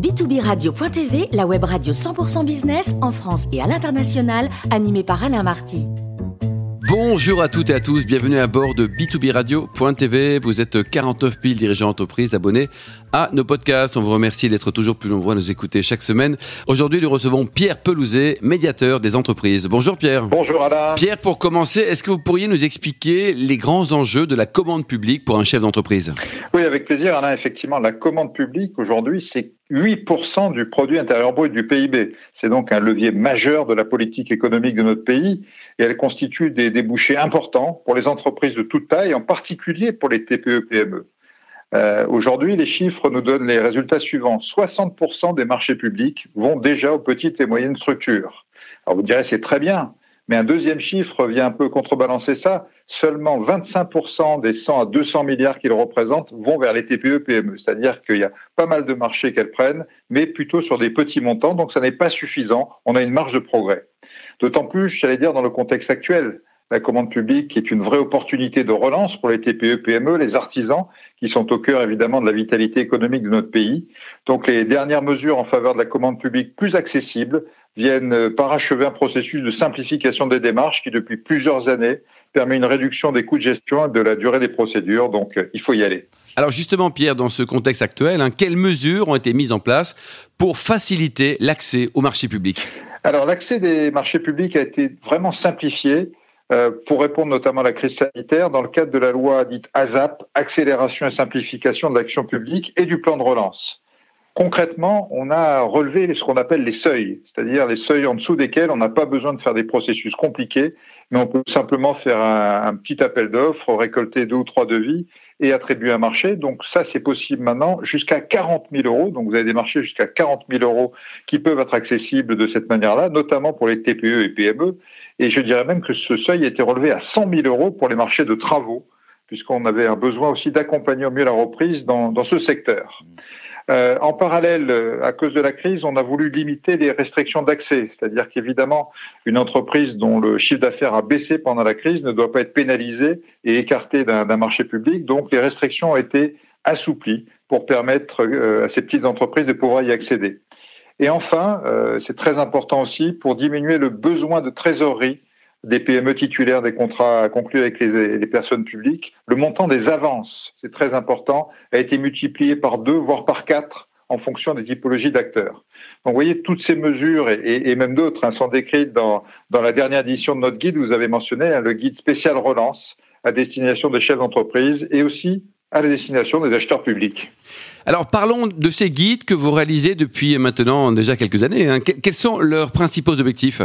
B2B Radio.tv, la web radio 100% business en France et à l'international, animée par Alain Marty. Bonjour à toutes et à tous, bienvenue à bord de B2B Radio.tv. Vous êtes 49 000 dirigeants d'entreprise abonnés à nos podcasts. On vous remercie d'être toujours plus nombreux à nous écouter chaque semaine. Aujourd'hui, nous recevons Pierre Pelouzet, médiateur des entreprises. Bonjour Pierre. Bonjour Alain. Pierre, pour commencer, est-ce que vous pourriez nous expliquer les grands enjeux de la commande publique pour un chef d'entreprise? Oui, avec plaisir Alain. Effectivement, la commande publique aujourd'hui, c'est 8% du produit intérieur brut du PIB. C'est donc un levier majeur de la politique économique de notre pays et elle constitue des débouchés importants pour les entreprises de toute taille, en particulier pour les TPE-PME. Euh, aujourd'hui, les chiffres nous donnent les résultats suivants. 60% des marchés publics vont déjà aux petites et moyennes structures. Alors vous direz, c'est très bien, mais un deuxième chiffre vient un peu contrebalancer ça. Seulement 25% des 100 à 200 milliards qu'ils représentent vont vers les TPE-PME. C'est-à-dire qu'il y a pas mal de marchés qu'elles prennent, mais plutôt sur des petits montants. Donc ça n'est pas suffisant. On a une marge de progrès. D'autant plus, j'allais dire, dans le contexte actuel. La commande publique est une vraie opportunité de relance pour les TPE, PME, les artisans, qui sont au cœur évidemment de la vitalité économique de notre pays. Donc les dernières mesures en faveur de la commande publique plus accessible viennent parachever un processus de simplification des démarches qui, depuis plusieurs années, permet une réduction des coûts de gestion et de la durée des procédures. Donc il faut y aller. Alors justement, Pierre, dans ce contexte actuel, hein, quelles mesures ont été mises en place pour faciliter l'accès au marché public Alors l'accès des marchés publics a été vraiment simplifié euh, pour répondre notamment à la crise sanitaire dans le cadre de la loi dite ASAP, accélération et simplification de l'action publique et du plan de relance. Concrètement, on a relevé ce qu'on appelle les seuils, c'est-à-dire les seuils en dessous desquels on n'a pas besoin de faire des processus compliqués, mais on peut simplement faire un, petit appel d'offres, récolter deux ou trois devis et attribuer un marché. Donc ça, c'est possible maintenant jusqu'à 40 000 euros. Donc vous avez des marchés jusqu'à 40 000 euros qui peuvent être accessibles de cette manière-là, notamment pour les TPE et PME. Et je dirais même que ce seuil a été relevé à 100 000 euros pour les marchés de travaux, puisqu'on avait un besoin aussi d'accompagner au mieux la reprise dans, dans ce secteur. Euh, en parallèle, à cause de la crise, on a voulu limiter les restrictions d'accès, c'est-à-dire qu'évidemment, une entreprise dont le chiffre d'affaires a baissé pendant la crise ne doit pas être pénalisée et écartée d'un marché public. Donc, les restrictions ont été assouplies pour permettre euh, à ces petites entreprises de pouvoir y accéder. Et enfin, euh, c'est très important aussi pour diminuer le besoin de trésorerie des PME titulaires des contrats conclus avec les, personnes publiques, le montant des avances, c'est très important, a été multiplié par deux, voire par quatre en fonction des typologies d'acteurs. Donc, vous voyez, toutes ces mesures et, même d'autres hein, sont décrites dans, la dernière édition de notre guide. Vous avez mentionné hein, le guide spécial relance à destination des chefs d'entreprise et aussi à la destination des acheteurs publics. Alors parlons de ces guides que vous réalisez depuis maintenant déjà quelques années. Hein. Quels sont leurs principaux objectifs?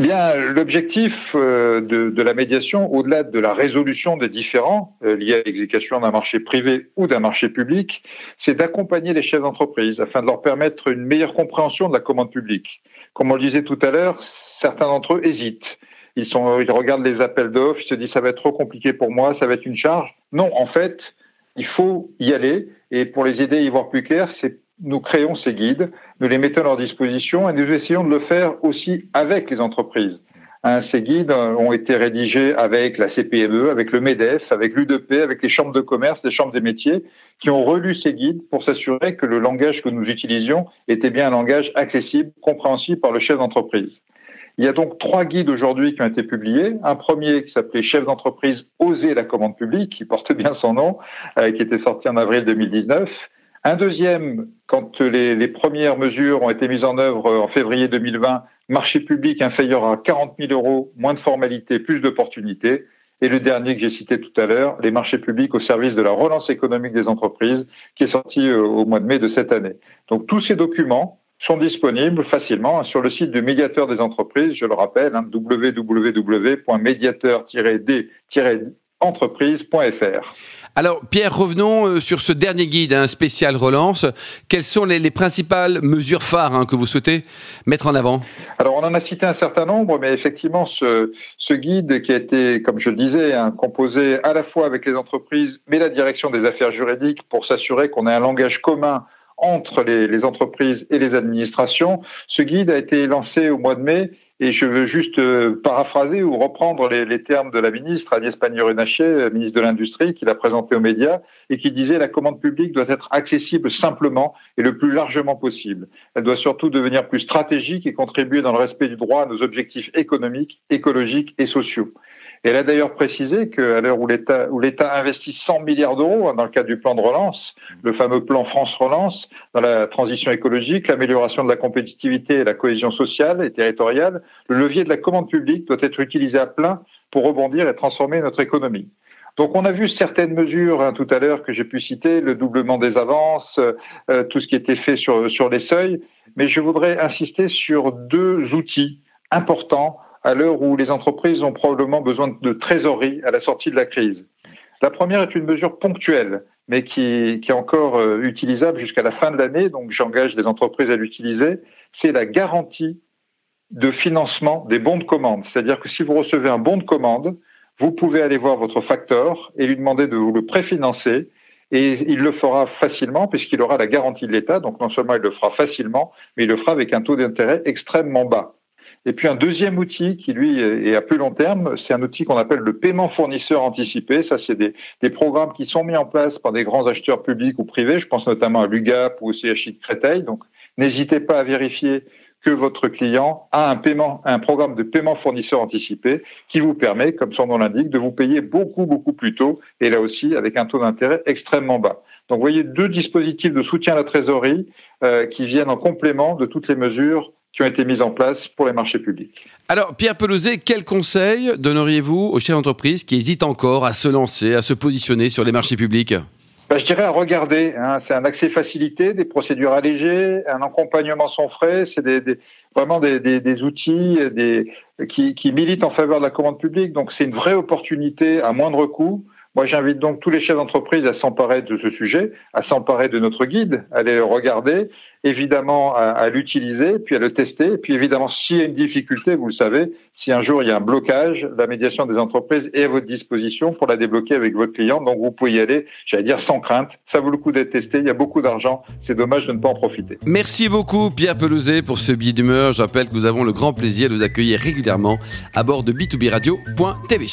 Eh bien, l'objectif euh, de, la médiation, au-delà de la résolution des différends euh, liés à l'exécution d'un marché privé ou d'un marché public, c'est d'accompagner les chefs d'entreprise afin de leur permettre une meilleure compréhension de la commande publique. Comme on le disait tout à l'heure, certains d'entre eux hésitent. Ils, sont, ils regardent les appels d'offres, ils se disent ça va être trop compliqué pour moi, ça va être une charge. Non, en fait, il faut y aller. Et pour les aider à y voir plus clair, c'est nous créons ces guides, nous les mettons à leur disposition et nous essayons de le faire aussi avec les entreprises. Hein, ces guides ont été rédigés avec la CPME, avec le MEDEF, avec l'UDP, avec les chambres de commerce, les chambres des métiers, qui ont relu ces guides pour s'assurer que le langage que nous utilisions était bien un langage accessible, compréhensible par le chef d'entreprise. Il y a donc trois guides aujourd'hui qui ont été publiés. Un premier qui s'appelait Chef d'entreprise Oser la commande publique, qui porte bien son nom, euh, qui était sorti en avril 2019. Un deuxième, quand les, premières mesures ont été mises en œuvre en février 2020, marché public inférieur à 40 000 euros, moins de formalités, plus d'opportunités. Et le dernier que j'ai cité tout à l'heure, les marchés publics au service de la relance économique des entreprises, qui est sorti euh, au mois de mai de cette année. Donc tous ces documents sont disponibles facilement sur le site du médiateur des entreprises, je le rappelle, hein, www.médiateur-d-entreprise.fr. Alors Pierre, revenons euh, sur ce dernier guide, un hein, spécial relance. Quelles sont les, principales mesures phares hein, que vous souhaitez mettre en avant? Alors on en a cité un certain nombre, mais effectivement ce, guide qui a été, comme je le disais, hein, composé à la fois avec les entreprises, mais la direction des affaires juridiques pour s'assurer qu'on ait un langage commun entre les, les entreprises et les administrations. Ce guide a été lancé au mois de mai Et je veux juste euh, paraphraser ou reprendre les, termes de la ministre Agnès Pannier-Runacher, ministre de l'Industrie, qui l'a présenté aux médias et qui disait la commande publique doit être accessible simplement et le plus largement possible. Elle doit surtout devenir plus stratégique et contribuer dans le respect du droit à nos objectifs économiques, écologiques et sociaux. Elle a d'ailleurs précisé qu'à l'heure où l'État, investit 100 milliards d'euros dans le cadre du plan de relance, le fameux plan France Relance, dans la transition écologique, l'amélioration de la compétitivité et la cohésion sociale et territoriale, le levier de la commande publique doit être utilisé à plein pour rebondir et transformer notre économie. Donc on a vu certaines mesures hein, tout à l'heure que j'ai pu citer, le doublement des avances, euh, tout ce qui était fait sur, sur les seuils, mais je voudrais insister sur deux outils importants à l'heure où les entreprises ont probablement besoin de trésorerie à la sortie de la crise. La première est une mesure ponctuelle, mais qui, est encore euh, utilisable jusqu'à la fin de l'année, donc j'engage les entreprises à l'utiliser, c'est la garantie de financement des bons de commande. C'est-à-dire que si vous recevez un bon de commande, vous pouvez aller voir votre facteur et lui demander de vous le préfinancer. Et il le fera facilement puisqu'il aura la garantie de l'État. Donc non seulement il le fera facilement, mais il le fera avec un taux d'intérêt extrêmement bas. Et puis un deuxième outil qui, lui, est à plus long terme, c'est un outil qu'on appelle le paiement fournisseur anticipé. Ça, c'est des, programmes qui sont mis en place par des grands acheteurs publics ou privés. Je pense notamment à l'UGAP ou au CHI de Créteil. Donc, n'hésitez pas à vérifier que votre client a un paiement, un programme de paiement fournisseur anticipé qui vous permet, comme son nom l'indique, de vous payer beaucoup, beaucoup plus tôt et là aussi avec un taux d'intérêt extrêmement bas. Donc, vous voyez deux dispositifs de soutien à la trésorerie euh, qui viennent en complément de toutes les mesures qui ont été mises en place pour les marchés publics. Alors, Pierre Pelouzet, quels conseils donneriez-vous aux chefs d'entreprise qui hésitent encore à se lancer, à se positionner sur les marchés publics? Ben, je dirais à regarder. Hein, c'est un accès facilité, des procédures allégées, un accompagnement sans frais. C'est des, des, vraiment des, outils qui, qui, militent en faveur de la commande publique. Donc, c'est une vraie opportunité à moindre coût. Moi, j'invite donc tous les chefs d'entreprise à s'emparer de ce sujet, à s'emparer de notre guide, à aller le regarder, évidemment à, l'utiliser, puis à le tester. Puis évidemment, s'il y a une difficulté, vous le savez, si un jour il y a un blocage, la médiation des entreprises est à votre disposition pour la débloquer avec votre client. Donc vous pouvez y aller, j'allais dire sans crainte. Ça vaut le coup d'être testé. Il y a beaucoup d'argent. C'est dommage de ne pas en profiter. Merci beaucoup Pierre Pelouzet pour ce billet d'humeur. Je rappelle que nous avons le grand plaisir de vous accueillir régulièrement à bord de b2b radio.tv.